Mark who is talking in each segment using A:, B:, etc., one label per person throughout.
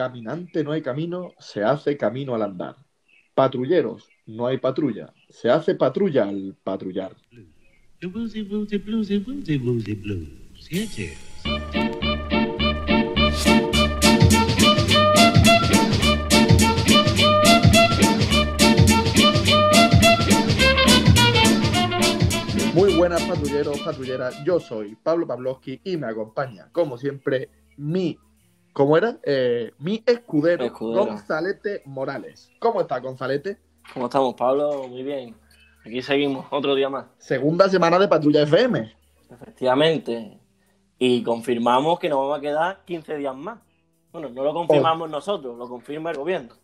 A: caminante no hay camino, se hace camino al andar. Patrulleros, no hay patrulla, se hace patrulla al patrullar. Muy buenas patrulleros, patrulleras. Yo soy Pablo Pavlovsky y me acompaña, como siempre, mi, ¿cómo era? Eh, mi escudero,
B: Escudero.
A: Gonzalete Morales. ¿Cómo está Gonzalete?
B: ¿Cómo estamos, Pablo? Muy bien. Aquí seguimos, otro día más.
A: Segunda semana de Patrulla FM.
B: Efectivamente. Y confirmamos que nos vamos a quedar 15 días más. Bueno, no lo confirmamos nosotros, lo confirma el gobierno.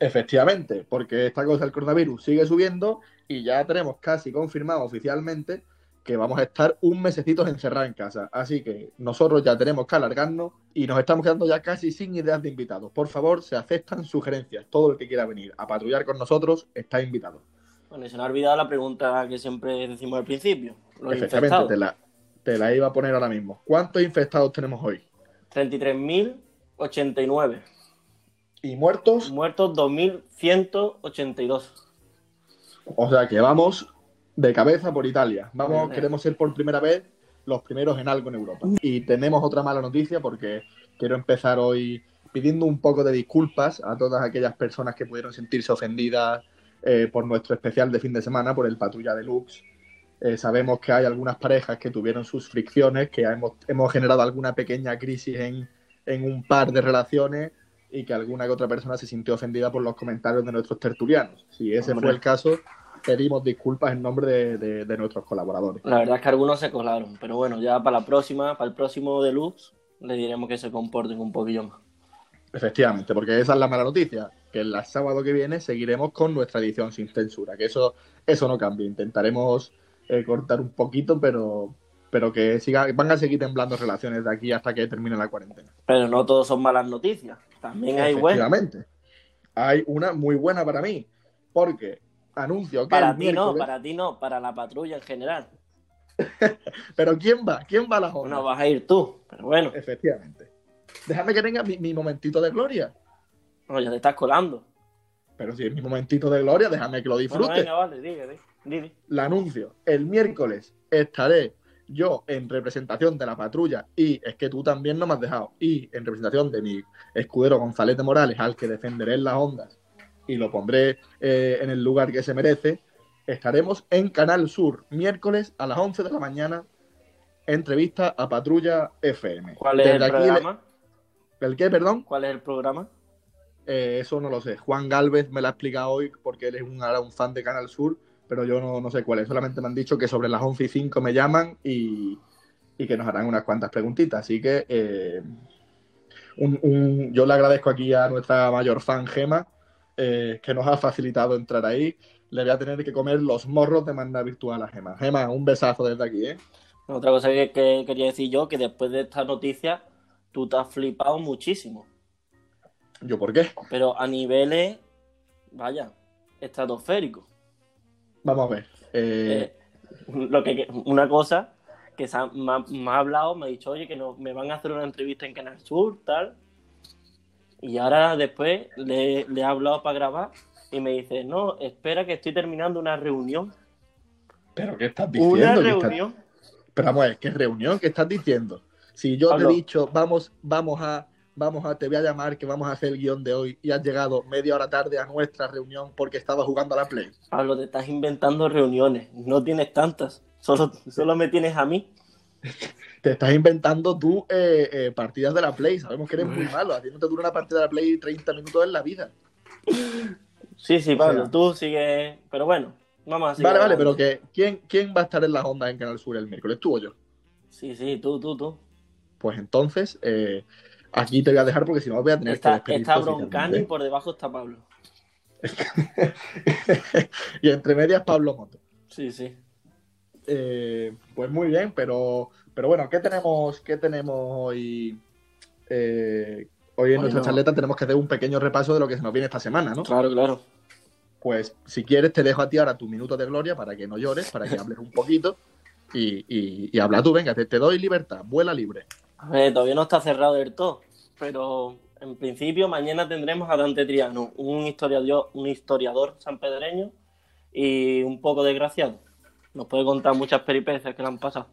A: Efectivamente, porque esta cosa del coronavirus sigue subiendo y ya tenemos casi confirmado oficialmente que vamos a estar un mesecito encerrados en casa. Así que nosotros ya tenemos que alargarnos y nos estamos quedando ya casi sin ideas de invitados. Por favor, se aceptan sugerencias. Todo el que quiera venir a patrullar con nosotros está invitado.
B: Bueno, y se nos ha olvidado la pregunta que siempre decimos al principio. Los
A: Efectivamente, te la, te la iba a poner ahora mismo. ¿Cuántos infectados tenemos hoy?
B: 33.089.
A: ¿Y muertos?
B: Muertos 2.182.
A: O sea que vamos de cabeza por Italia. Vamos, queremos ser por primera vez los primeros en algo en Europa. Y tenemos otra mala noticia porque quiero empezar hoy pidiendo un poco de disculpas a todas aquellas personas que pudieron sentirse ofendidas eh, por nuestro especial de fin de semana, por el Patrulla Deluxe. Eh, sabemos que hay algunas parejas que tuvieron sus fricciones, que hemos, hemos generado alguna pequeña crisis en, en un par de relaciones y que alguna que otra persona se sintió ofendida por los comentarios de nuestros tertulianos. Si ese
B: Hombre.
A: fue el caso, pedimos disculpas en nombre de, de- de nuestros colaboradores.
B: La verdad es que algunos se colaron. Pero bueno, ya para la próxima, para el próximo deluxe, le diremos que se comporten un poquillo más.
A: Efectivamente, porque esa es la mala noticia, que el sábado que viene seguiremos con nuestra edición sin censura, que eso, eso no cambia. Intentaremos eh, cortar un poquito, pero, pero que siga, van a seguir temblando relaciones de aquí hasta que termine la cuarentena.
B: Pero no todos son malas noticias. También hay buenas.
A: Efectivamente. Hay una muy buena para mí, porque anuncio
B: Para ti no, para ti no, para la patrulla en general.
A: Pero ¿quién va? ¿Quién va a la jornada?
B: No vas a ir tú. Pero bueno,
A: Efectivamente. Déjame que tenga mi, mi momentito de gloria.
B: no, ya te estás colando.
A: Pero si es mi momentito de gloria, déjame que lo
B: Bueno,
A: disfrute.
B: venga, vale, di.
A: la anuncio. El miércoles estaré yo en representación de la patrulla y es que tú también no me has dejado. Y en representación de mi escudero González de Morales, al que defenderé en las ondas y lo pondré eh, en el lugar que se merece, estaremos en Canal Sur, miércoles a las 11 de la mañana, entrevista a Patrulla FM.
B: ¿Cuál es el
A: Desde
B: programa?
A: ¿El qué, perdón?
B: ¿Cuál es el programa?
A: Eh, eso no lo sé. Juan Galvez me lo ha explicado hoy porque él es un, un fan de Canal Sur, pero yo no, no sé cuál es. Solamente me han dicho que sobre las 11 y 5 me llaman y, y que nos harán unas cuantas preguntitas. Así que eh, un- un- yo le agradezco aquí a nuestra mayor fan, Gema, eh, que nos ha facilitado entrar ahí. Le voy a tener que comer los morros de manera virtual a Gema. Gema, un besazo desde aquí, ¿eh?
B: Otra cosa que, que quería decir yo, que después de esta noticia, tú te has flipado muchísimo.
A: ¿Yo por qué?
B: Pero a niveles, vaya, estratosféricos.
A: Vamos a ver. Eh,
B: Eh, lo que, una cosa que se ha- me, ha, me ha hablado, me ha dicho, oye, que no, me van a hacer una entrevista en Canal Sur, tal. Y ahora después le, le he hablado para grabar y me dice, no, espera que estoy terminando una reunión.
A: ¿Pero qué estás diciendo?
B: Una
A: ¿Qué estás-
B: reunión.
A: Pero vamos a ver, ¿qué reunión? ¿Qué estás diciendo? Si yo
B: Pablo.
A: te he dicho, vamos, vamos a, vamos a, te voy a llamar, que vamos a hacer el guion de hoy, y has llegado media hora tarde a nuestra reunión porque estabas jugando a la Play.
B: Pablo, te estás inventando reuniones. No tienes tantas. Solo, solo me tienes a mí.
A: Te estás inventando tú eh, eh, partidas de la Play. Sabemos que eres muy malo. A ti no te dura una partida de la Play 30 minutos en la vida.
B: Sí, sí, Pablo,
A: O sea.
B: tú sigues. Pero bueno, vamos a seguir.
A: Vale, vale, pero que ¿quién, ¿quién va a estar en las ondas en Canal Sur el miércoles? ¿Tú o yo?
B: Sí, sí, tú, tú, tú.
A: Pues entonces, eh, aquí te voy a dejar porque si no voy a tener
B: Está,
A: que
B: está. Broncano y por debajo está Pablo.
A: y entre medias, Pablo Moto.
B: Sí, sí.
A: Eh, pues muy bien, pero, pero bueno, ¿qué tenemos, qué tenemos hoy? Eh, hoy en
B: Hoy
A: nuestra
B: no.
A: charleta tenemos que hacer un pequeño repaso de lo que se nos viene esta semana, ¿no?
B: Claro, claro.
A: Pues si quieres te dejo a ti ahora tu minuto de gloria para que no llores, para que hables un poquito y, y, y habla tú, venga, te, te doy libertad, vuela libre.
B: A ver, todavía no está cerrado del todo, pero En principio, mañana tendremos a Dante Triano, un historiador, un historiador sanpedreño y un poco desgraciado. Nos puede contar muchas peripecias que le han pasado.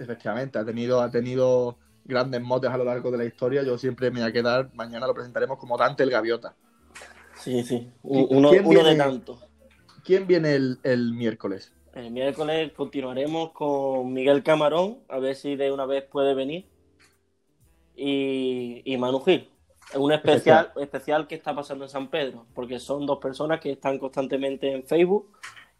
A: Efectivamente, ha tenido, ha tenido grandes motes a lo largo de la historia. Yo siempre me voy a quedar, mañana lo presentaremos como Dante el Gaviota.
B: Sí, sí, un- uno,
A: ¿Quién
B: uno de
A: viene?
B: tantos.
A: ¿Quién viene el, el miércoles?
B: El miércoles continuaremos con Miguel Camarón, a ver si de una vez puede venir. Y, y Manu Gil. Es un especial, especial que está pasando en San Pedro, porque son dos personas que están constantemente en Facebook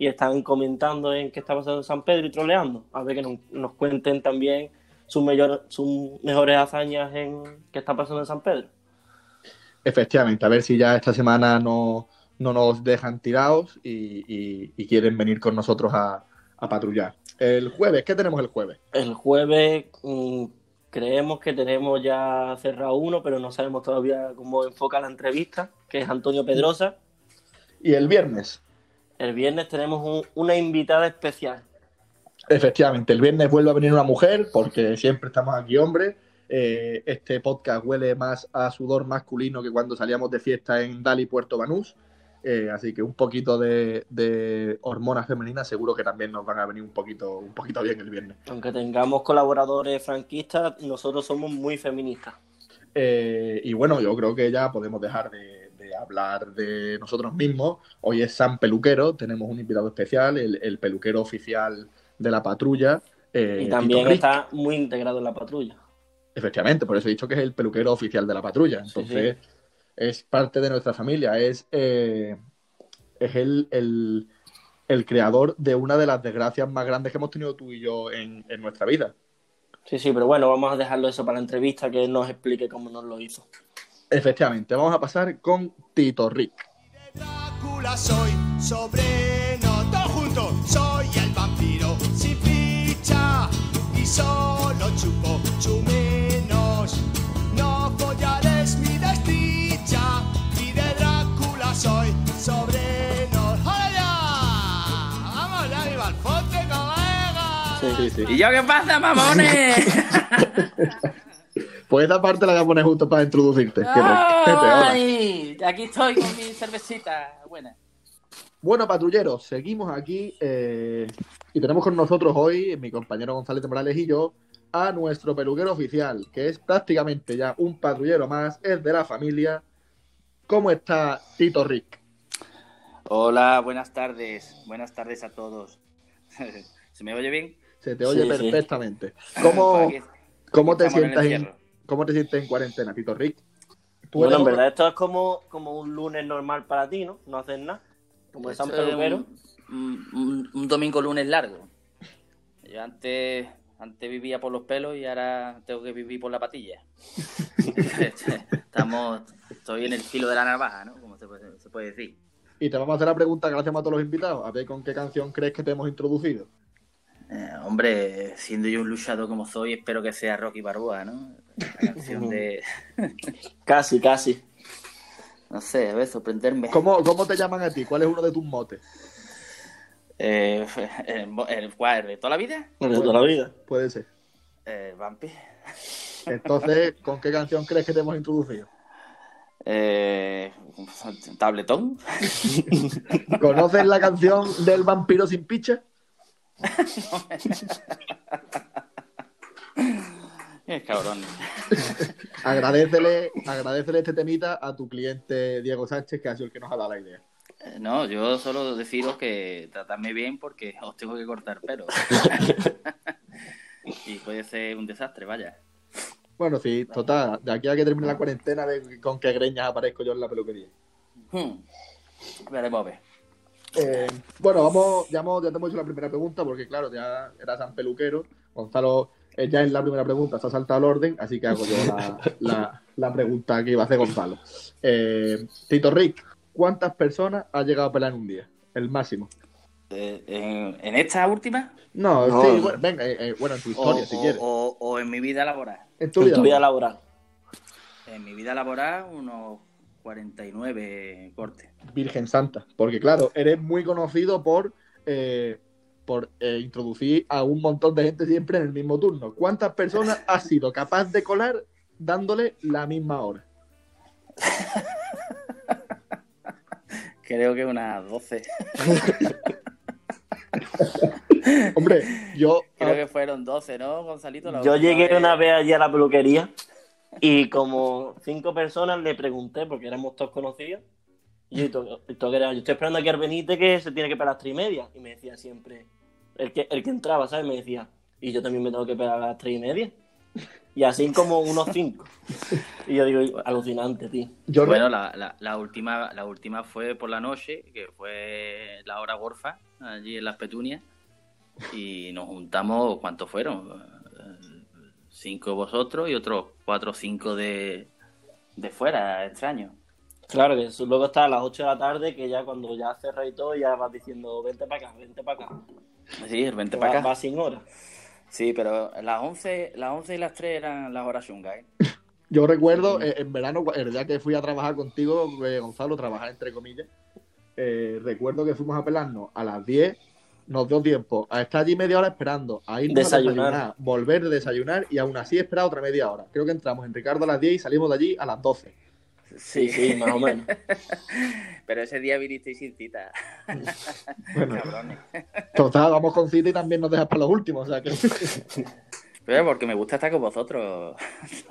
B: y están comentando en qué está pasando en San Pedro y troleando. A ver que nos, nos cuenten también sus, mayor- sus mejores hazañas en qué está pasando en San Pedro.
A: Efectivamente, a ver si ya esta semana no, no nos dejan tirados y, y- y quieren venir con nosotros a, a patrullar. El jueves, ¿qué tenemos el jueves?
B: El jueves mm, creemos que tenemos ya cerrado uno, pero no sabemos todavía cómo enfoca la entrevista, que es Antonio Pedrosa.
A: Y el viernes.
B: El viernes tenemos un- una invitada especial.
A: Efectivamente, el viernes vuelve a venir una mujer, porque siempre estamos aquí hombres. Eh, este podcast huele más a sudor masculino que cuando salíamos de fiesta en Dali, Puerto Banús. Eh, así que un poquito de, de hormonas femeninas seguro que también nos van a venir un poquito, un poquito bien el viernes.
B: Aunque tengamos colaboradores franquistas, nosotros somos muy feministas.
A: Eh, y bueno, yo creo que ya podemos dejar de, de hablar de nosotros mismos. Hoy es San Peluquero, tenemos un invitado especial, el, el peluquero oficial de la patrulla. eh,
B: y también está muy integrado en la patrulla.
A: Efectivamente, por eso he dicho que es el peluquero oficial de la patrulla.
B: Sí,
A: Entonces, es parte de nuestra familia. Es, eh, es el, el- el creador de una de las desgracias más grandes que hemos tenido tú y yo en, en nuestra vida.
B: Sí, sí, pero bueno, vamos a dejarlo eso para la entrevista, que él nos explique cómo nos lo hizo.
A: Efectivamente, vamos a pasar con Tito Rick.
C: Drácula soy, sobreno, todo junto, soy el vampiro sin ficha y solo chupo chumenos. No follar es mi desdicha y de Drácula soy sobreno. ¡Hola ya! ¡Vamos ya, viva el fonte, colega!
B: Sí.
A: Sí, sí.
D: ¿Y yo qué pasa, mamones?
A: Pues esta parte la voy a poner justo para introducirte.
D: ¡Ay! Aquí estoy con mi cervecita buena.
A: Bueno, patrulleros, seguimos aquí eh, y tenemos con nosotros hoy, mi compañero González de Morales y yo, a nuestro peluquero oficial, que es prácticamente ya un patrullero más, es de la familia. ¿Cómo está Tito Rick?
D: Hola, buenas tardes. Buenas tardes a todos. ¿Se me oye bien?
A: Se te oye
B: Sí, sí.
A: perfectamente. ¿Cómo, cómo te sientas en. ¿Cómo te sientes en cuarentena, Tito Rick?
B: Bueno,
A: eres
B: en verdad esto es como, como un lunes normal para ti, ¿no? No haces nada. Como de San Peluquero.
D: Un, un- un domingo lunes largo. Yo antes, antes vivía por los pelos y ahora tengo que vivir por la patilla. Estamos, estoy en el filo de la navaja, ¿no? Como se puede, se puede decir.
A: Y te vamos a hacer la pregunta que le hacemos a todos los invitados. A ver con qué canción crees que te hemos introducido.
D: Eh, hombre, siendo yo un luchador como soy, espero que sea Rocky Balboa, ¿no? La canción de,
B: Casi, casi.
D: no sé, a ver, sorprenderme.
A: ¿Cómo, ¿Cómo te llaman a ti? ¿Cuál es uno de tus motes?
D: Eh, el, el, ¿cuál? ¿De toda la vida?
B: De toda la vida.
A: Puede ser.
D: Eh, Vampi.
A: Entonces, ¿con qué canción crees que te hemos introducido?
D: Eh, tabletón.
A: ¿Conoces la canción del vampiro sin picha?
D: Es cabrón.
A: Agradecele, agradecele este temita a tu cliente Diego Sánchez, que ha sido el que nos ha dado la idea.
D: Eh, No, yo solo deciros que tratadme bien porque os tengo que cortar pelo. y puede ser un desastre, vaya.
A: Bueno, sí, total, de aquí a que termine la cuarentena, de con qué greñas aparezco yo en la peluquería.
D: Hmm. Veremos a ver.
A: Eh, bueno, vamos, ya, hemos- ya te hemos hecho la primera pregunta, porque claro, ya era San Peluquero. Gonzalo, eh, ya en la primera pregunta se ha saltado el orden, así que hago yo la, la- la pregunta que iba a hacer Gonzalo. Eh, Tito Rick, ¿cuántas personas ha llegado a pelar en un día? El máximo.
D: Eh, en, en esta última
A: No,
B: No.
A: sí, bueno, venga, eh, eh, bueno, en tu
D: o,
A: historia, si
D: o-
A: quieres.
D: o- o en mi vida laboral.
A: En tu
B: En
A: vida.
B: tu vida laboral.
D: En mi vida laboral, unos 49 cortes.
A: Virgen Santa. Porque, claro, eres muy conocido por, eh, por eh, introducir a un montón de gente siempre en el mismo turno. ¿Cuántas personas has sido capaz de colar dándole la misma hora?
D: Creo que unas 12.
A: Hombre, yo.
D: Creo que fueron 12, ¿no, Gonzalito? La
B: Yo llegué
D: vez.
B: una vez allí a la peluquería y como cinco personas le pregunté, porque éramos todos conocidos, y yo, ¿y tú- y tú qué eras? yo estoy esperando aquí al Benítez que se tiene que pegar a las tres y media. Y me decía siempre, el que, el que entraba, ¿sabes? Me decía, y yo también me tengo que pegar a las tres y media. Y así como unos cinco. Y yo digo, alucinante, tío.
A: yo
D: Bueno, la, la, la última, la última fue por la noche, que fue la hora gorfa, allí en las petunias. Y nos juntamos, ¿cuántos fueron? Cinco vosotros y otros cuatro o cinco de, de fuera, extraño.
B: Claro, que eso luego está a las 8 de la tarde, que ya cuando ya cerra y todo, ya vas diciendo, vente para acá, vente para acá.
D: Sí, el 20
B: Va,
D: para acá.
B: va sin hora.
D: Sí, pero las 11, las 11 y las 3 eran las horas chungas, ¿eh?
A: Yo recuerdo eh, en verano, el día que fui a trabajar contigo, eh, Gonzalo, trabajar entre comillas, eh, recuerdo que fuimos a pelarnos a las 10, nos dio tiempo a estar allí media hora esperando, a irnos
B: Desayunar.
A: a desayunar, volver de desayunar y aún así esperar otra media hora. Creo que entramos en Ricardo a las 10 y salimos de allí a las 12.
B: Sí, sí, más o menos.
D: Pero ese día vinisteis sin cita.
A: Bueno,
D: Cabrones.
A: total, vamos con cita y también nos dejas para los últimos, o sea que...
D: Pero porque me gusta estar con vosotros.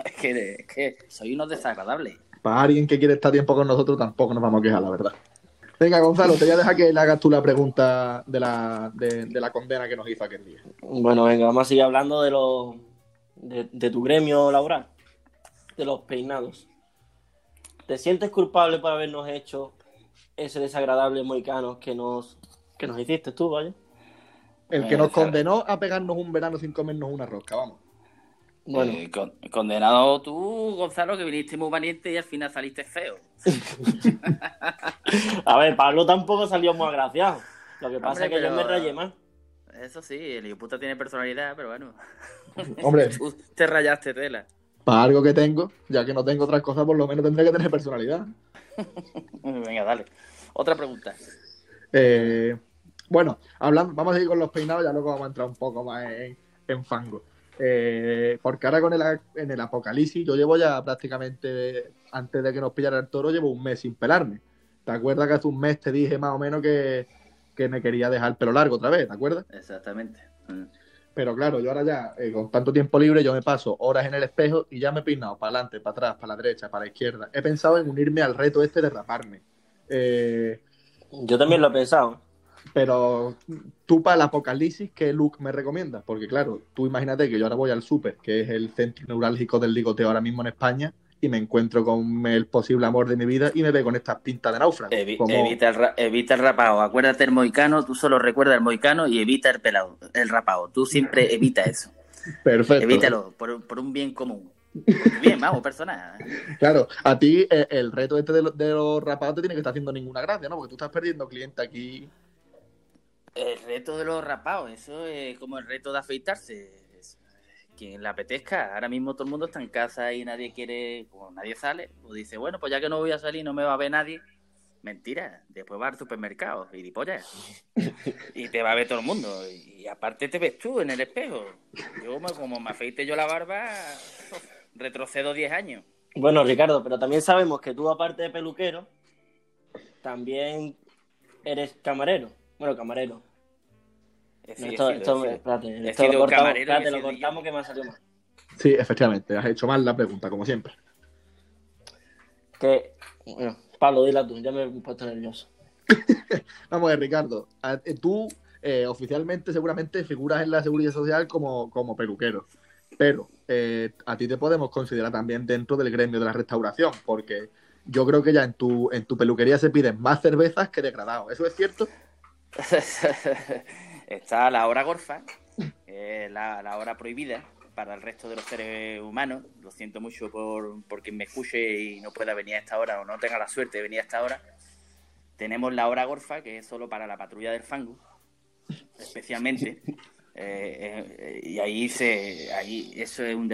D: es, que, es que soy unos desagradables.
A: para alguien que quiere estar tiempo con nosotros tampoco nos vamos a quejar, la verdad. Venga, Gonzalo, te voy a dejar que le hagas tú la pregunta de la, de, de la condena que nos hizo aquel día.
B: Bueno, venga, vamos a seguir hablando de los de, de tu gremio laboral, de los peinados. ¿Te sientes culpable por habernos hecho ese desagradable moicano que nos que nos hiciste tú, vaya?
A: El que
D: Bueno,
A: nos condenó a pegarnos un verano sin comernos una rosca, vamos.
B: Bueno,
D: Eh, con- condenado tú, Gonzalo, que viniste muy valiente y al final saliste feo.
B: a ver, Pablo tampoco salió muy agraciado. Lo que pasa
D: Hombre,
B: es que yo me rayé más.
D: Eso sí, el hijo puta tiene personalidad, pero bueno.
A: Hombre,
D: Tú te rayaste tela.
A: para algo que tengo, ya que no tengo otras cosas, por lo menos tendré que tener personalidad.
D: Venga, dale. Otra pregunta.
A: Eh, bueno, hablando, vamos a seguir con los peinados, ya luego vamos a entrar un poco más en, en fango. Eh, porque ahora con el, en el apocalipsis, yo llevo ya prácticamente, antes de que nos pillara el toro, llevo un mes sin pelarme. ¿Te acuerdas que hace un mes te dije más o menos que, que me quería dejar el pelo largo otra vez? ¿Te acuerdas?
D: Exactamente. Mm.
A: Pero claro, yo ahora ya, eh, con tanto tiempo libre, yo me paso horas en el espejo y ya me he peinado para adelante, para atrás, para la derecha, para la izquierda. He pensado en unirme al reto este de raparme. Eh,
B: Yo también lo he pensado.
A: pero tú para el apocalipsis, ¿qué look me recomiendas? Porque claro, tú imagínate que yo ahora voy al súper, que es el centro neurálgico del ligoteo ahora mismo en España, y me encuentro con el posible amor de mi vida y me ve con estas pintas de náufrago.
D: Evi-
A: Como-
D: evita, el ra- evita el rapado. Acuérdate el moicano, tú solo recuerdas el moicano y evita el pelado, el rapado. Tú siempre evita eso.
A: Perfecto.
D: Evítalo, por, por un bien común. Bien, vamos, persona.
A: Claro, a ti eh, el reto este de, lo- de los rapados te tiene que estar haciendo ninguna gracia, ¿no? Porque tú estás perdiendo cliente aquí.
D: El reto de los rapados, eso es como el reto de afeitarse. Quien le apetezca, ahora mismo todo el mundo está en casa y nadie quiere, como nadie sale, pues dice, bueno, pues ya que no voy a salir, no me va a ver nadie. Mentira, después va al supermercado y dipollas. Y te va a ver todo el mundo. Y aparte te ves tú en el espejo. Yo, como me afeite yo la barba, retrocedo 10 años.
B: Bueno, Ricardo, pero también sabemos que tú, aparte de peluquero, también eres camarero. Bueno, camarero.
D: He
B: No,
D: sido-
B: esto,
D: sido-
B: espérate, esto lo cortamos, espérate, lo cortamos que me ha salido mal.
A: Sí, efectivamente, has hecho mal la pregunta, como siempre.
B: Que, bueno, Pablo, dila tú, ya me he puesto nervioso.
A: Vamos a ver, Ricardo. eh, Tú eh, oficialmente seguramente figuras en la seguridad social como, como peluquero. Pero eh, a ti te podemos considerar también dentro del gremio de la restauración, porque yo creo que ya en tu, en tu peluquería se piden más cervezas que degradados. ¿Eso es cierto?
D: Está la hora gorfa, eh, la, la hora prohibida para el resto de los seres humanos. Lo siento mucho por, por quien me escuche y no pueda venir a esta hora o no tenga la suerte de venir a esta hora. Tenemos la hora gorfa, que es solo para la patrulla del fango, especialmente. Eh, eh, y ahí se ahí eso es un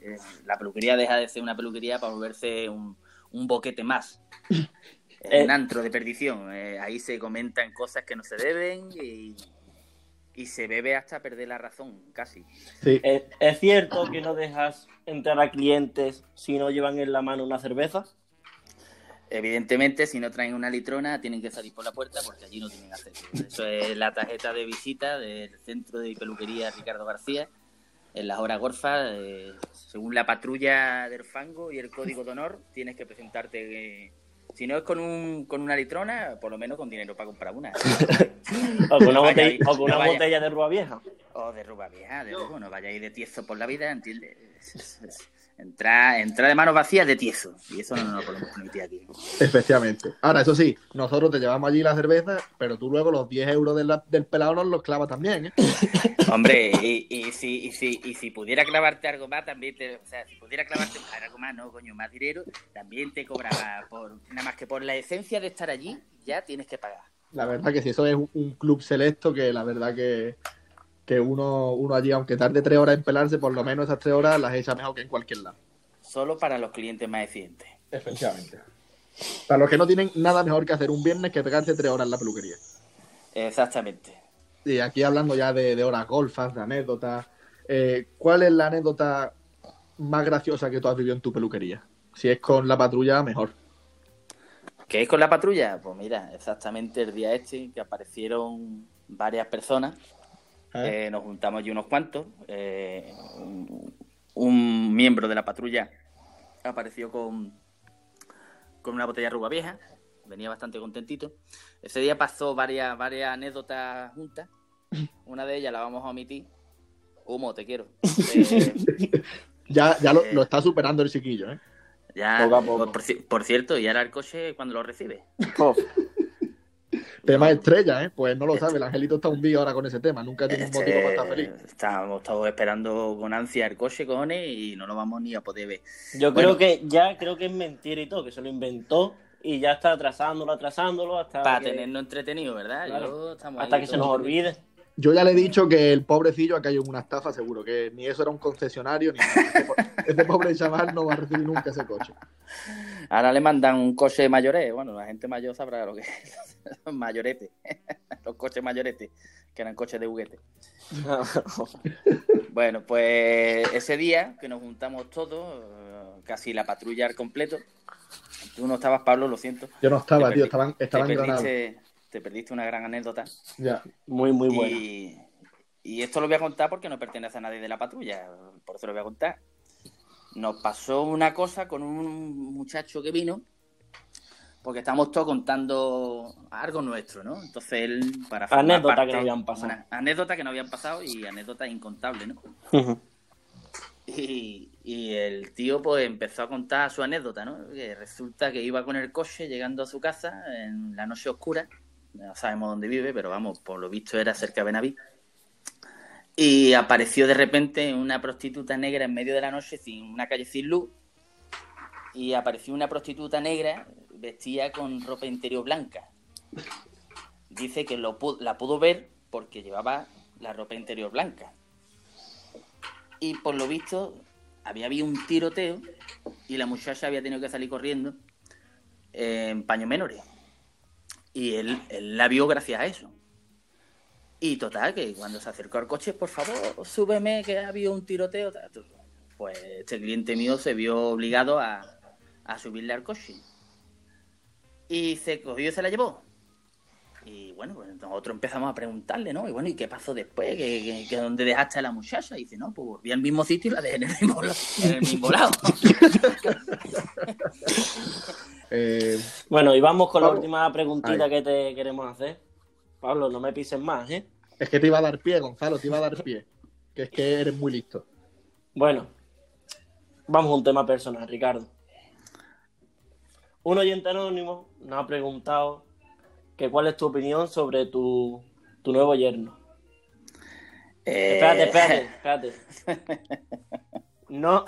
D: es- la peluquería deja de ser una peluquería para volverse un, un boquete más.
B: Eh.
D: Un antro de perdición. Eh, ahí se comentan cosas que no se deben y, y se bebe hasta perder la razón, casi.
A: Sí,
B: ¿Es, es cierto que no dejas entrar a clientes si no llevan en la mano una cerveza?
D: Evidentemente, si no traen una litrona, tienen que salir por la puerta porque allí no tienen acceso. Eso es la tarjeta de visita del centro de peluquería Ricardo García. En las horas gorfas, eh, según la patrulla del fango y el código de honor, tienes que presentarte. Si no es con, un, con una litrona, por lo menos con dinero para comprar una.
B: ¿O con una,
D: No
B: botella,
D: ahí,
B: o con
D: no
B: una
D: vaya.
B: botella de ruba vieja?
D: O de ruba vieja, de luego, no vayáis de tiezo por la vida, ¿entiendes? Entra, entra de manos vacías de tiezo. Y eso no nos lo podemos permitir aquí.
A: efectivamente. Ahora, eso sí, nosotros te llevamos allí la cerveza, pero tú luego los 10 euros del, del pelado nos los clavas también, ¿eh?
D: Hombre, y, y si, y, si, y si pudiera clavarte algo más, también te. O sea, si pudiera clavarte algo más, no, coño, más dinero, también te cobraba por. Nada más que por la esencia de estar allí, ya tienes que pagar.
A: La verdad que si eso es un, un club selecto, que la verdad que, que uno, uno allí, aunque tarde tres horas en pelarse, por lo menos esas tres horas las echa mejor que en cualquier lado.
D: Solo para los clientes más eficientes.
A: Efectivamente. Para los que no tienen nada mejor que hacer un viernes que pegarse tres horas en la peluquería.
D: Exactamente.
A: Y aquí hablando ya de, de horas golfas, de anécdotas, eh, ¿cuál es la anécdota más graciosa que tú has vivido en tu peluquería? Si es con la patrulla, mejor.
D: ¿Qué es con la patrulla? Pues mira, exactamente el día este que aparecieron varias personas
A: ¿Eh?
D: Eh, nos juntamos allí unos cuantos. eh, un, un miembro de la patrulla apareció con, con una botella de ruba vieja. Venía bastante contentito. Ese día pasó varias, varias anécdotas juntas. Una de ellas la vamos a omitir. Humo, te quiero. Eh,
A: Ya, ya lo,
D: Eh.
A: lo está superando el chiquillo, ¿eh?
D: ya,
B: Poco a poco.
D: Por, por cierto, y ahora el coche cuando lo recibe.
A: Tema estrella, ¿eh? Pues no lo sabe, el angelito está un ahora con ese tema, nunca tiene un
D: Este,
A: motivo para estar feliz.
D: Estábamos todos esperando con ansia el coche, cojones, y no lo vamos ni a poder ver.
B: Yo
D: Bueno.
B: creo que ya creo que es mentira y todo, que se lo inventó y ya está atrasándolo, atrasándolo hasta
D: Para
B: que,
D: tenernos entretenidos, ¿verdad?
B: Claro.
D: Yo- estamos
B: hasta que se nos olvide.
A: Yo ya le he dicho que el pobrecillo ha caído en una estafa, seguro, que ni eso era un concesionario, ni nada. Ese pobre chaval no va a recibir nunca ese coche.
D: Ahora le mandan un coche mayoré. Bueno, la gente mayor sabrá lo que es. Los mayoretes. Los coches mayoretes, que eran coches de juguete. Bueno, pues ese día que nos juntamos todos, eh, casi la patrulla al completo. Tú no estabas, Pablo, lo siento.
A: Yo no estaba, tío, estaban, estaban
D: te perdiste una gran anécdota.
A: Ya.
B: Muy, muy bueno.
D: Y, y esto lo voy a contar porque no pertenece a nadie de la patrulla, por eso lo voy a contar. Nos pasó una cosa con un muchacho que vino, porque estamos todos contando algo nuestro, ¿no? Entonces él, para formar
B: Anécdotas que
D: parte-
B: no habían pasado.
D: una- anécdotas que no habían pasado y anécdotas incontables, ¿no? Y, y el tío pues empezó a contar su anécdota, ¿no? Que resulta que iba con el coche llegando a su casa en la noche oscura, no sabemos dónde vive, pero vamos, por lo visto era cerca de Benaví. Y apareció de repente una prostituta negra en medio de la noche, sin una calle sin luz. Y apareció una prostituta negra vestida con ropa interior blanca. Dice que lo la pudo ver porque llevaba la ropa interior blanca. Y por lo visto había habido un tiroteo y la muchacha había tenido que salir corriendo en paños menores. Y él, él la vio gracias a eso. Y total, que cuando se acercó al coche, por favor, súbeme que ha habido un tiroteo. Pues este cliente mío se vio obligado a, a subirle al coche. Y se cogió y se la llevó. Y bueno, pues nosotros empezamos a preguntarle, ¿no? Y bueno, ¿y qué pasó después? ¿Que, que, que dónde dejaste a la muchacha? Y dice, no, pues volví al mismo sitio y la dejé en el mismo, en el mismo lado.
A: Eh,
B: Bueno, y vamos con la última preguntita
A: Ahí.
B: que te queremos hacer. Pablo, no me pises más, ¿eh?
A: es que te iba a dar pie, Gonzalo, te iba a dar pie. Que es que eres muy listo.
B: Bueno, vamos a un tema personal, Ricardo. Un oyente anónimo nos ha preguntado que cuál es tu opinión sobre tu, tu nuevo yerno.
D: Eh,
B: Espérate, espérate, espérate. No.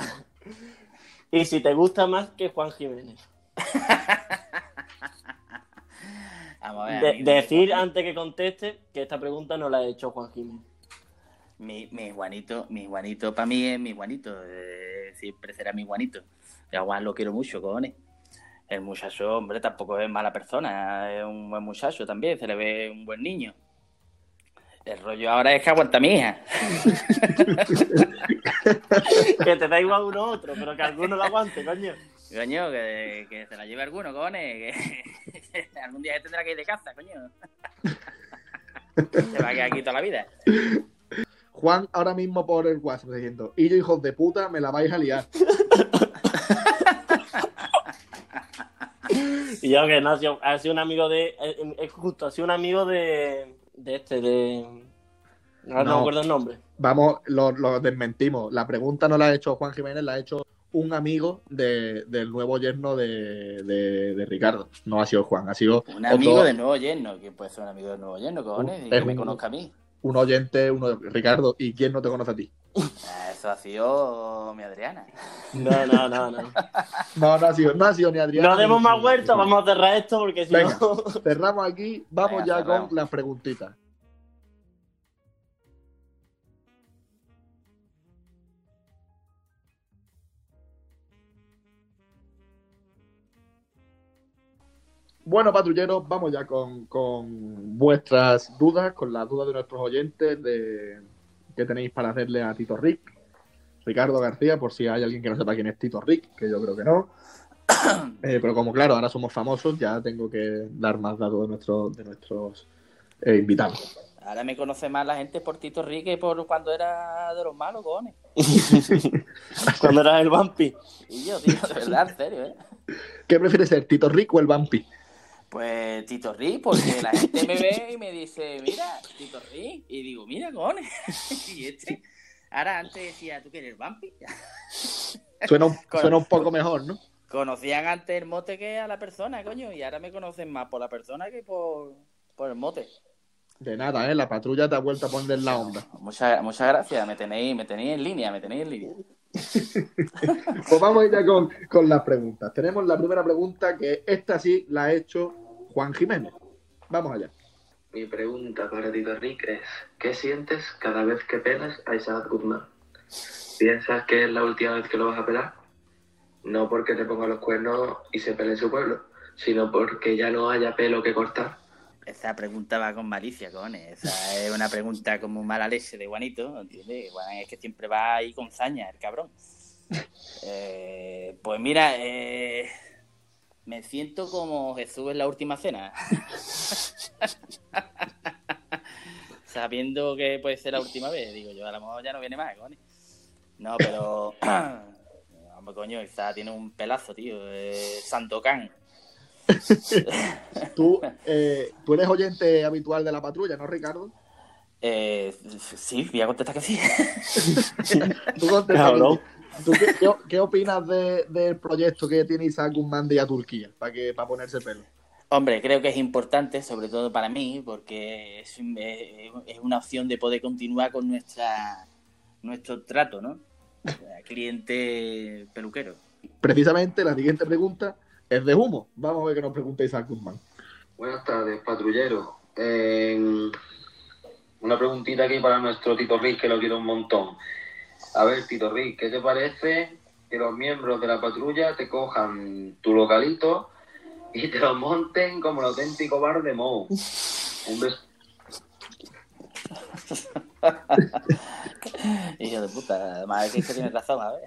B: Y si te gusta más que Juan Jiménez.
D: Vamos a ver,
B: De- decir antes que conteste que esta pregunta no la ha hecho Juan Jiménez.
D: Mi, mi Juanito, mi Juanito para mí es mi Juanito. eh, siempre será mi Juanito. Y a Juan lo quiero mucho, cojones. El muchacho, hombre, tampoco es mala persona. Es un buen muchacho también. Se le ve un buen niño. El rollo ahora es que aguanta mi hija.
B: Que te da igual uno u otro, pero que alguno lo aguante, coño.
D: Coño, que, que se la lleve alguno, cojones. Que, algún día se tendrá que ir de casa, coño. Se va a quedar aquí toda la vida.
A: Juan ahora mismo por el WhatsApp diciendo, y yo hijos de puta, me la vais a liar.
B: Y yo que no, ha sido, ha sido un amigo de. eh, Es justo, ha sido un amigo de. De este, de. No,
A: No.
B: me acuerdo el nombre.
A: Vamos, lo, lo desmentimos. La pregunta no la ha hecho Juan Jiménez, la ha hecho un amigo de- del nuevo yerno de, de- de Ricardo. No ha sido Juan, ha sido
D: Un
A: otro-
D: amigo del nuevo yerno. ¿Quién puede ser un amigo del nuevo yerno, cojones? Y
A: Es
D: que me conozca a mí.
A: Un oyente, uno de Ricardo. ¿Y quién no te conoce a ti?
D: Ah, Eso ha sido mi Adriana.
B: No, no, no, no.
A: No, no ha sido, no ha sido ni Adrián.
B: No demos más vueltas, vamos a cerrar esto porque si
A: Venga.
B: no.
A: Cerramos aquí, vamos
D: Venga,
A: ya
D: cerramos.
A: con las preguntitas. Bueno, patrulleros, vamos ya con, con vuestras dudas, con las dudas de nuestros oyentes de que tenéis para hacerle a Tito Rick. Ricardo García, por si hay alguien que no sepa quién es Tito Rick, que yo creo que no. Eh, pero como claro, ahora somos famosos, ya tengo que dar más datos de, nuestros de nuestros eh, invitados.
D: Ahora me conoce más la gente por Tito Rick que por cuando era de los malos, cojones.
B: Cuando eras el vampi.
D: Y yo, tío, de verdad, en serio, ¿eh?
A: ¿Qué prefiere ser, Tito Rick o el Vampi?
D: Pues Tito Rick, porque la gente me ve y me dice, mira, Tito Rick. Y digo, mira, cojones. y este. Ahora antes decía, ¿tú quieres Vampi?
A: Suena un, suena un poco mejor, ¿no?
D: Conocían antes el mote que a la persona, coño, y ahora me conocen más por la persona que por, por el mote.
A: De nada, ¿eh? La patrulla te ha vuelto a poner la onda.
D: Muchas, muchas gracias, me tenéis, me tenéis en línea, me tenéis en línea.
A: Pues vamos ya con, con las preguntas. Tenemos la primera pregunta, que esta sí la ha hecho Juan Jiménez. Vamos allá.
E: Mi pregunta para Tito Rick es, ¿qué sientes cada vez que pelas a Isaac Guzmán? ¿Piensas que es la última vez que lo vas a pelar? No porque te ponga los cuernos y se pele en su pueblo, sino porque ya no haya pelo que cortar.
D: Esa pregunta va con malicia, cojones. Esa es una pregunta como mala leche de Juanito, ¿entiendes? Juan es que siempre va ahí con zaña, el cabrón. Eh, pues mira, eh, me siento como Jesús en la última cena. Sabiendo que puede ser la última vez, digo yo, a lo mejor ya no viene más, cojones. No, pero... Hombre, coño, esa tiene un pelazo, tío. Eh, Sandokan.
A: Tú, eh, tú eres oyente habitual de la patrulla, ¿no, Ricardo?
D: Eh, sí, voy a contestar que sí.
A: ¿Tú, contesta
B: Cabrón.
A: que- ¿tú qué, qué- qué opinas de- del proyecto que tiene Isaac Guzmán de ir a Turquía para, que, para ponerse pelo?
D: Hombre, creo que es importante, sobre todo para mí, porque es, es una opción de poder continuar con nuestra nuestro trato, ¿no? Cliente peluquero.
A: Precisamente la siguiente pregunta es de humo. Vamos a ver qué nos pregunta Isaac Guzmán.
E: Buenas tardes, patrullero. Eh, una preguntita aquí para nuestro Tito Rick, que lo quiero un montón. A ver, Tito Rick, ¿qué te parece que los miembros de la patrulla te cojan tu localito y te lo monten como el auténtico bar de Mou? Un beso.
D: Hijo de puta, además es que tienes razón, a ver.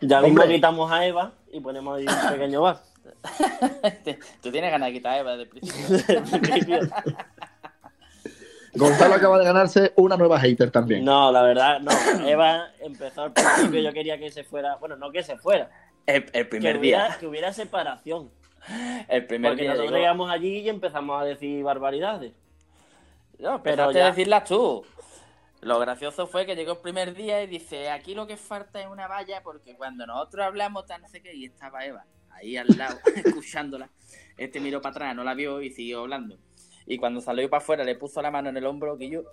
B: Ya mismo quitamos a Eva y ponemos ahí un pequeño bar.
D: Tú tienes ganas de quitar a Eva desde el principio.
A: Gonzalo acaba de ganarse una nueva hater también.
B: No, la verdad, no. Eva empezó al principio, yo quería que se fuera. Bueno, no que se fuera.
D: El, el
B: Que
D: primer
B: hubiera,
D: día.
B: que hubiera separación.
D: El primer
B: Porque
D: día.
B: nosotros
D: llegó-
B: llegamos allí y empezamos a decir barbaridades.
D: No,
B: Pero ya-
D: ya decirlas tú. Lo gracioso fue que llegó el primer día y dice, aquí lo que falta es una valla porque cuando nosotros hablamos tan no sé qué, y estaba Eva ahí al lado, escuchándola, este miró para atrás, no la vio y siguió hablando. Y cuando salió para afuera le puso la mano en el hombro, Guillo,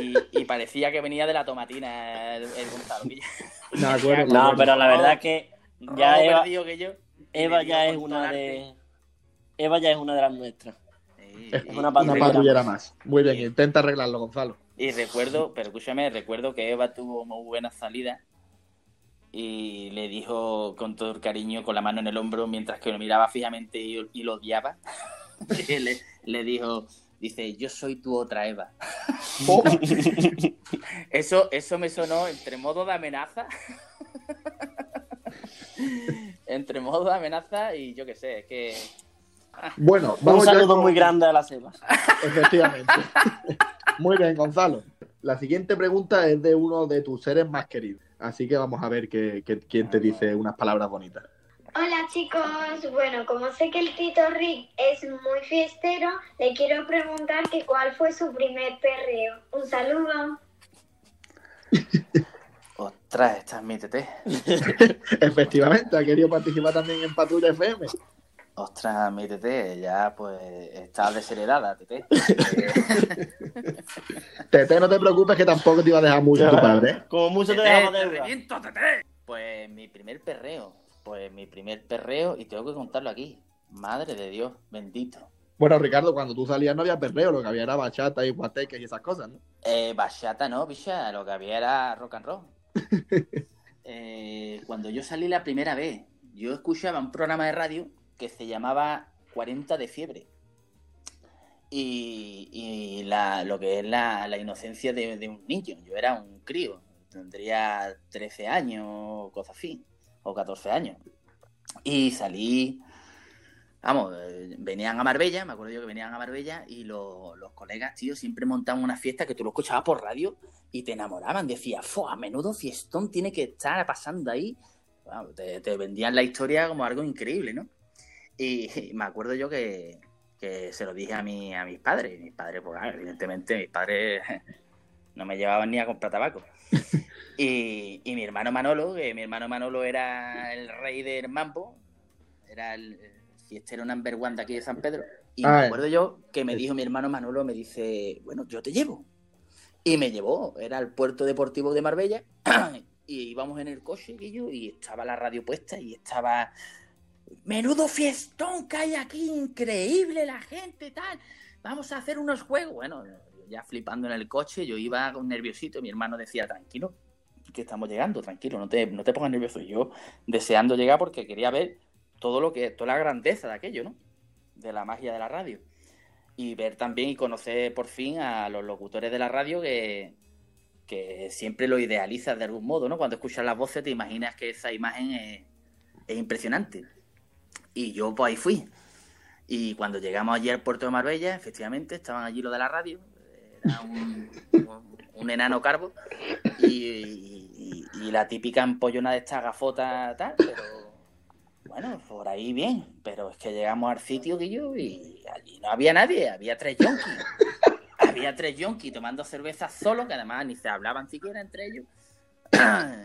D: y, y parecía que venía de la tomatina el, el Gonzalo. Guillo.
A: De acuerdo,
B: No,
A: acuerdo.
B: pero la verdad es que ya
D: Robo
B: Eva,
D: perdido, Guillo,
B: Eva ya es una de. Eva ya es una de las nuestras.
D: Sí,
A: Es
B: una
D: y
A: Una
B: patrullera.
A: patrullera más. Muy bien, intenta arreglarlo, Gonzalo.
D: Y recuerdo, pero escúchame, recuerdo que Eva tuvo muy buena salida y le dijo con todo el cariño, con la mano en el hombro, mientras que lo miraba fijamente y, y lo odiaba, le, le dijo, Dice, yo soy tu otra Eva.
A: Oh,
D: Eso, eso me sonó entre modo de amenaza. entre modo de amenaza y yo qué sé, es que.
A: bueno,
B: Un
A: vamos ya
B: saludo
A: con-
B: muy grande a las Evas.
A: Efectivamente. Muy bien, Gonzalo. La siguiente pregunta es de uno de tus seres más queridos. Así que vamos a ver qué- qué- quién te dice unas palabras bonitas.
F: Hola chicos, bueno, como sé que el Tito Rick es muy fiestero, le quiero preguntar que cuál fue su primer perreo. Un saludo.
D: Ostras, esta es mi TT.
A: Efectivamente, ha querido participar también en Patrulla FM.
D: Ostras, mi TT, ya pues está desheredada, TT. Eh,
A: Tete, no te preocupes que tampoco te iba a dejar mucho tu padre. ¿eh?
B: Como mucho te
D: Tete,
B: dejaba
D: TT. Pues mi primer perreo. Pues mi primer perreo, y tengo que contarlo aquí. Madre de Dios, bendito.
A: Bueno, Ricardo, cuando tú salías no había perreo, lo que había era bachata y guateques y esas cosas, ¿no?
D: Eh, bachata no, bicha, lo que había era rock and roll. Eh, cuando yo salí la primera vez, yo escuchaba un programa de radio que se llamaba 40 de fiebre. Y, y la- lo que es la, la inocencia de, de un niño. Yo era un crío, tendría 13 años o cosas así, o 14 años. Y salí, vamos, eh, venían a Marbella, me acuerdo yo que venían a Marbella y lo- los colegas, tío, siempre montaban una fiesta que tú lo escuchabas por radio y te enamoraban. Decías, ¡fua! Menudo fiestón tiene que estar pasando ahí. Te, vendían la historia como algo increíble, ¿no? Y, y me acuerdo yo que, que se lo dije a, mi, a mis padres. Mis padres, pues evidentemente, mis padres no me llevaban ni a comprar tabaco. Y, y mi hermano Manolo, que mi hermano Manolo era el rey del mambo, era el, fiestero number one de aquí de San Pedro. Y
A: Ah,
D: me acuerdo yo que me dijo mi hermano Manolo, me dice, bueno, yo te llevo. Y me llevó, era el puerto deportivo de Marbella, y íbamos en el coche, y yo, y estaba la radio puesta, y estaba, menudo fiestón que hay aquí, increíble la gente, tal, vamos a hacer unos juegos. Bueno, ya flipando en el coche, yo iba nerviosito, mi hermano decía, tranquilo, que estamos llegando, tranquilo, no te, no te pongas nervioso. Yo deseando llegar porque quería ver todo lo que, toda la grandeza de aquello, ¿no? De la magia de la radio. Y ver también y conocer por fin a los locutores de la radio que, que siempre lo idealizas de algún modo, ¿no? Cuando escuchas las voces te imaginas que esa imagen es, es impresionante. Y yo pues ahí fui. Y cuando llegamos allí al puerto de Marbella, efectivamente, estaban allí los de la radio. Era un, un- un enano carbo. Y, y- y la típica empollona de esta gafota tal, pero bueno, por ahí bien. Pero es que llegamos al sitio yo y allí no había nadie, había tres yonkis. Había tres yonkis tomando cervezas solos, que además ni se hablaban siquiera entre ellos.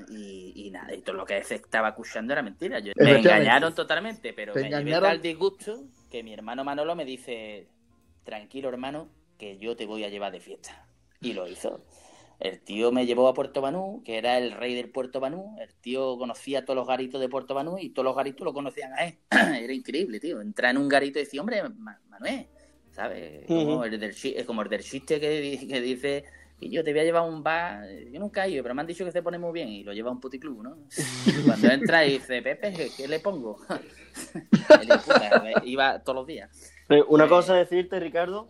D: y, y nada, y todo lo que se estaba escuchando era mentira. Yo- me engañaron totalmente, pero me llevé tal disgusto que mi hermano Manolo me dice, tranquilo hermano, que yo te voy a llevar de fiesta. Y lo hizo. El tío me llevó a Puerto Banú, que era el rey del Puerto Banú. El tío conocía todos los garitos de Puerto Banú y todos los garitos lo conocían a él. era increíble, tío. Entrar en un garito y decir, hombre, Ma- Manuel, ¿sabes? Como,
B: Ujú.
D: el del, es como el del chiste que, que dice, y yo te voy a llevar a un bar. Yo nunca he ido, pero me han dicho que se pone muy bien y lo lleva a un puticlub, ¿no? Y cuando entra y dice, Pepe, ¿qué, le pongo? Puta, iba todos los días.
B: Una
D: Eh.
B: cosa decirte, Ricardo,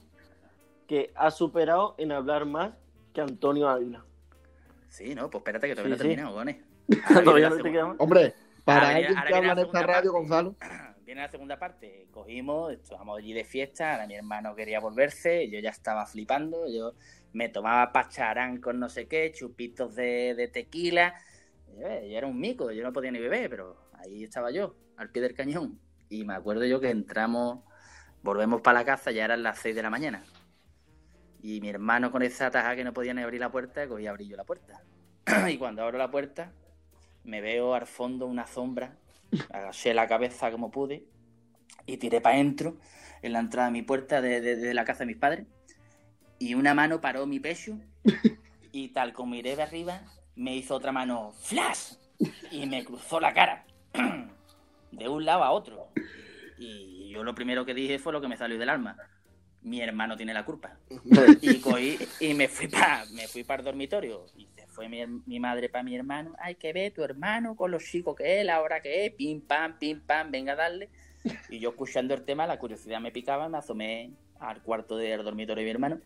B: que has superado en hablar más que Antonio Ávila.
D: Sí, no, pues espérate que todavía
B: Sí,
D: no he
B: sí.
D: terminado, Gones.
B: Todavía no te queda más.
A: Hombre, para
D: Ahora
A: alguien que habla
D: la
A: en esta
D: segunda
A: radio,
D: parte.
A: Gonzalo,
D: Viene la segunda parte. Cogimos, estábamos allí de fiesta, ahora mi hermano quería volverse, yo ya estaba flipando, yo me tomaba pacharán con no sé qué, chupitos de, de tequila. Yo, eh, yo era un mico, yo no podía ni beber, pero ahí estaba yo, al pie del cañón. Y me acuerdo yo que entramos, volvemos para la casa, ya eran las 6 de la mañana. Y mi hermano con esa taja que no podía ni abrir la puerta, cogí y abrí yo la puerta. y cuando abro la puerta, me veo al fondo una sombra, agaché la cabeza como pude y tiré para adentro en la entrada de mi puerta de, de- de la casa de mis padres. Y una mano paró mi pecho y tal como miré de arriba, me hizo otra mano ¡flash! y me cruzó la cara de un lado a otro. Y yo lo primero que dije fue lo que me salió del alma. Mi hermano tiene la culpa. Y cogí y me fui para me fui para el dormitorio. Y se fue mi, mi madre para mi hermano. Hay que ver tu hermano con los chicos que es, la hora que es, pim pam, pim pam, venga a darle. Y yo escuchando el tema, la curiosidad me picaba, me asomé al cuarto del dormitorio de mi hermano.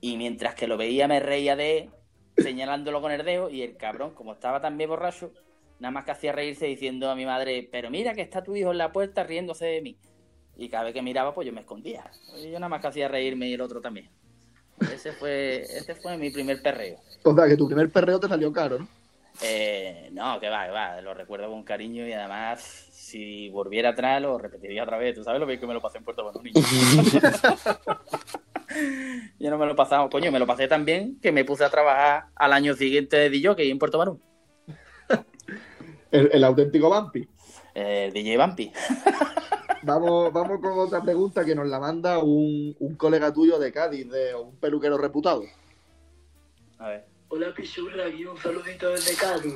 D: Y mientras que lo veía, me reía de él, señalándolo con el dedo. Y el cabrón, como estaba también borracho, nada más que hacía reírse diciendo a mi madre: Pero mira que está tu hijo en la puerta riéndose de mí. Y cada vez que miraba, pues yo me escondía. Y yo nada más que hacía reírme y el otro también. Ese fue, ese fue mi primer perreo.
A: O sea, que tu primer perreo te salió caro, ¿no?
D: Eh, no, que va, que va, lo recuerdo con cariño y además, si volviera atrás, lo repetiría otra vez. ¿Tú sabes lo bien que me lo pasé en Puerto niño? Yo no me lo pasaba, coño, me lo pasé tan bien que me puse a trabajar al año siguiente de DJ en Puerto Banús.
A: El, el auténtico vampi.
D: Eh, DJ Bumpy.
A: Vamos, vamos con otra pregunta que nos la manda un, un colega tuyo de Cádiz, de un peluquero reputado.
D: A ver.
G: Hola Pichurra, aquí un saludito desde Cádiz.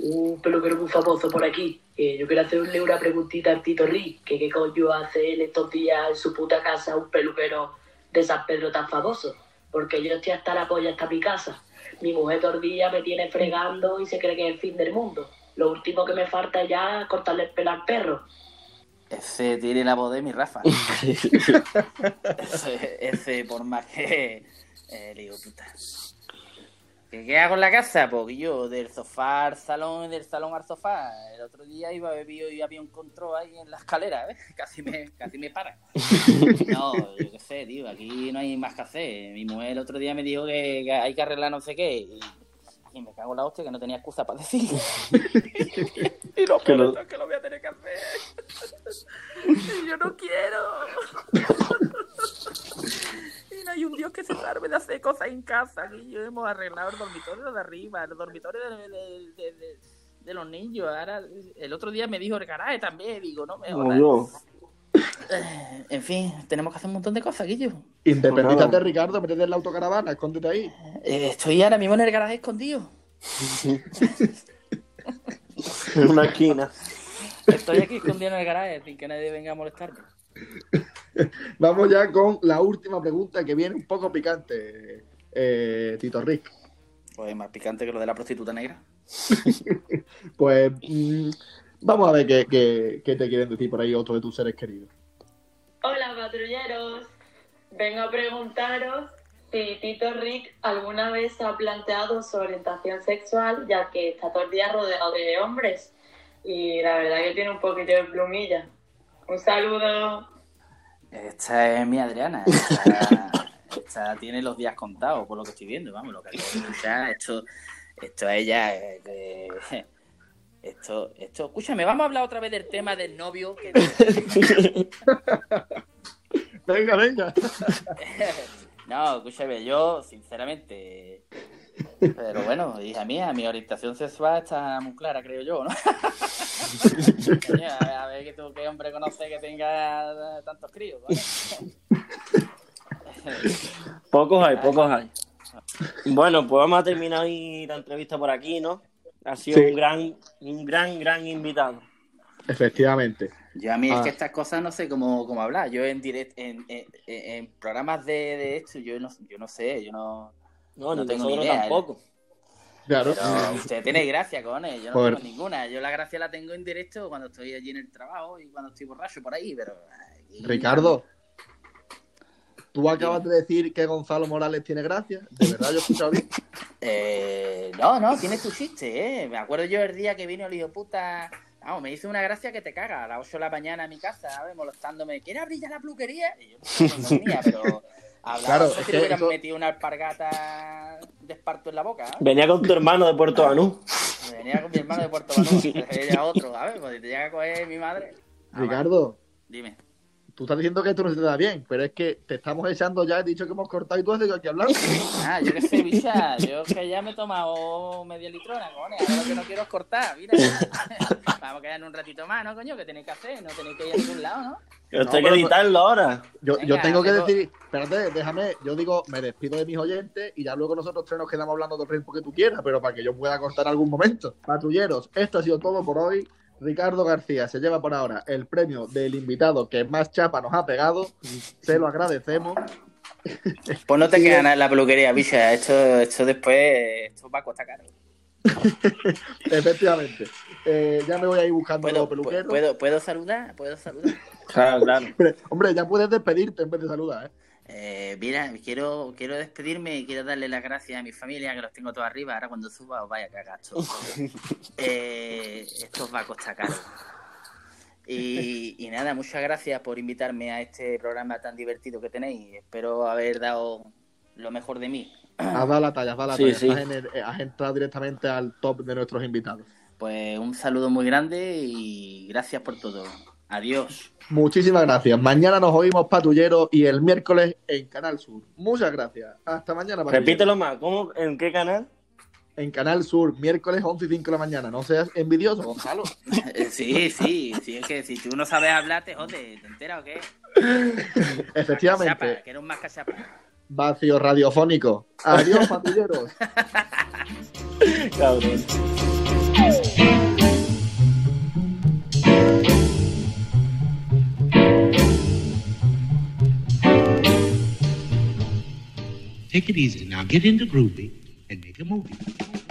G: Un peluquero muy famoso por aquí. Eh, yo quiero hacerle una preguntita al Tito Rick, que qué coño hace él estos días en su puta casa un peluquero de San Pedro tan famoso. Porque yo estoy hasta la polla hasta mi casa. Mi mujer día me tiene fregando y se cree que es el fin del mundo. Lo último que me falta ya es cortarle el pelo al perro.
D: Ese tiene la voz de mi Rafa. ese, ese, por más que. Eh, le digo, puta. ¿Qué, qué hago en la casa? Porque yo, del sofá al salón, del salón al sofá. El otro día iba bebido y había un control ahí en la escalera, ¿ves? Casi me, casi me para. No, yo qué sé, tío, aquí no hay más que hacer. Mi mujer el otro día me dijo que, que hay que arreglar no sé qué. Y, y me cago en la hostia que no tenía excusa para decirlo. y lo
B: Que lo-
D: que lo voy a tener que hacer. y yo no quiero. y no hay un Dios que se salve de hacer cosas en casa. Aquí yo hemos arreglado el dormitorio de arriba, el dormitorio de, de- de- de- de los niños. Ahora, el otro día me dijo el garaje también. Digo, no me jodas. Eh, En fin, tenemos que hacer un montón de cosas, Guillo.
A: Independízate. Ricardo, métete en la autocaravana, escóndete ahí.
D: Eh, estoy ahora mismo en el garaje escondido.
B: En una esquina.
D: Estoy aquí escondido en el garaje sin que nadie venga a molestarme.
A: Vamos ya con la última pregunta que viene un poco picante, eh, Tito Rick.
D: Pues más picante que lo de la prostituta negra.
A: Pues mm, vamos a ver qué, qué- qué te quieren decir por ahí otro de tus seres queridos.
H: Hola patrulleros, vengo a preguntaros si Tito Rick alguna vez ha planteado su orientación sexual, ya que está todo el día rodeado de hombres y la verdad que tiene un poquito de plumilla. Un saludo.
D: Esta es mi Adriana. Esta, esta tiene los días contados, por lo que estoy viendo. Vamos, lo que escuchar. Esto, esto a ella. eh, que- esto, esto. Escúchame, vamos a hablar otra vez del tema del novio. Que,
A: Venga, venga.
D: no, escúchame, yo, sinceramente. Pero bueno, hija mía, mi orientación sexual está muy clara, creo yo, ¿no? Coño, a ver, que tú, qué hombre conoce que tenga tantos críos, ¿vale?
B: Pocos hay, pocos hay. Bueno, pues vamos a terminar hoy la entrevista por aquí, ¿no? Ha sido
A: Sí.
B: un gran, un gran, gran invitado.
A: Efectivamente.
D: Yo a mí
A: Ah.
D: es que estas cosas no sé cómo, cómo hablar. Yo en direct, en, en, en- en programas de, de esto, yo no, yo no sé, yo no,
B: No,
D: No tengo ni idea,
B: tampoco.
A: Claro.
D: pero usted tiene gracia con él, yo no tengo ninguna. Yo la gracia la tengo en directo cuando estoy allí en el trabajo y cuando estoy borracho por ahí, pero aquí-
A: Ricardo, tú acabas de decir que Gonzalo Morales tiene gracia. ¿De verdad yo he escuchado bien?
D: Eh, no, no, tiene tu chiste, ¿eh? Me acuerdo yo el día que vino el hijo puta. Vamos, me hizo una gracia que te caga a las 8 de la mañana a mi casa, ¿sabes? Molestándome. ¿Quieres abrir ya la peluquería? Y yo, pues, no tenía, pero. Hablaba
A: Claro, es
D: si
A: que
D: le hubieran
A: eso-
D: metido una alpargata de esparto en la boca, ¿eh?
B: Venía con tu hermano de Puerto Banús.
D: Me venía con mi hermano de Puerto Banús, ella otro, ¿sabes? Pues si te llega a coger mi madre. Ah,
A: Ricardo,
D: Dime.
A: Tú estás diciendo que esto no se te da bien, pero es que te estamos echando ya, he dicho que hemos cortado y tú has dicho aquí hablando.
D: Ah, yo qué sé, bicha. Yo que ya me he tomado media litrona, cojones. Ahora lo que no quiero es cortar, mira. Vamos a quedar un ratito más, ¿no, coño? ¿Qué tenéis que hacer? No tenéis que ir a ningún lado, ¿no?
B: Esto hay que
A: pero-
B: editarlo ahora.
A: Yo,
D: Venga,
A: yo tengo que
D: tengo-
A: decir, espérate, déjame, yo digo, me despido de mis oyentes y ya luego nosotros tres nos quedamos hablando todo el tiempo que tú quieras, pero para que yo pueda cortar algún momento. Patrulleros, esto ha sido todo por hoy. Ricardo García se lleva por ahora el premio del invitado que más chapa nos ha pegado. Se lo agradecemos.
D: Pues no te queda nada en la peluquería, bicha. Esto, esto después, esto va a costar caro.
A: Efectivamente. Eh, ya me voy a ir buscando
D: ¿Puedo,
A: peluquero.
D: ¿puedo, ¿Puedo saludar? ¿Puedo saludar?
B: Claro, claro.
A: Hombre, hombre, ya puedes despedirte en vez de saludar, ¿eh?
D: Eh, mira, quiero, quiero despedirme y quiero darle las gracias a mi familia, que los tengo todos arriba. Ahora cuando suba os vaya a cagar. Eh, esto os va a costar caro. Y, y nada, muchas gracias por invitarme a este programa tan divertido que tenéis. Espero haber dado lo mejor de mí.
A: Has dado la talla, has dado la
B: Sí,
A: talla.
B: sí.
A: Estás en el- has entrado directamente al top de nuestros invitados.
D: Pues un saludo muy grande y gracias por todo. Adiós.
A: Muchísimas gracias. Mañana nos oímos patrulleros y el miércoles en Canal Sur. Muchas gracias. Hasta mañana.
B: Repítelo más. ¿Cómo? ¿En qué canal?
A: En Canal Sur, miércoles 11 y 5 de la mañana. No seas envidioso, Gonzalo.
D: Sí, sí, sí, es que si tú no sabes hablar, te jode, ¿te enteras o qué?
A: Efectivamente,
D: que eres un más cachapa.
A: vacío radiofónico. Adiós, patrulleros.
B: Cabrón.
I: Take it easy now. Get into groovy and make a movie.